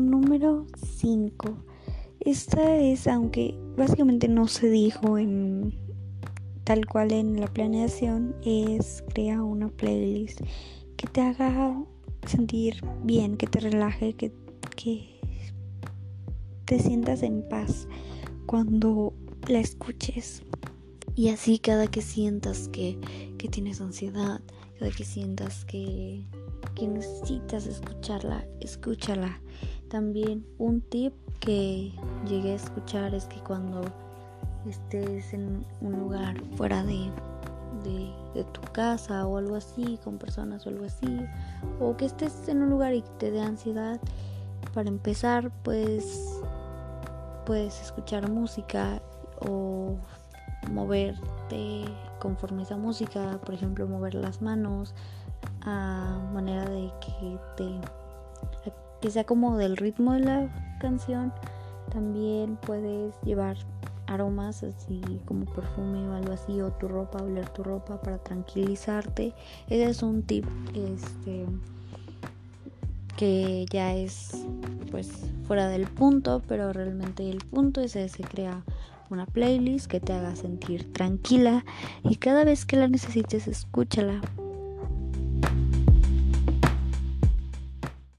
número 5. Esta es, aunque básicamente no se dijo en tal cual en la planeación, es crear una playlist que te haga sentir bien, que te relaje, que, que te sientas en paz cuando la escuches. Y así cada que sientas que, que tienes ansiedad, cada que sientas que, que necesitas escucharla, escúchala. También un tip que llegué a escuchar es que cuando estés en un lugar fuera de, de, tu casa o algo así, con personas o algo así, o que estés en un lugar y te dé ansiedad, para empezar, pues puedes escuchar música o moverte conforme esa música, por ejemplo, mover las manos a manera de que te que sea como del ritmo de la canción. También puedes llevar aromas así como perfume o algo así o tu ropa, oler tu ropa para tranquilizarte. Ese es un tip este que ya es pues fuera del punto, pero realmente el punto es ese, crea una playlist que te haga sentir tranquila y cada vez que la necesites escúchala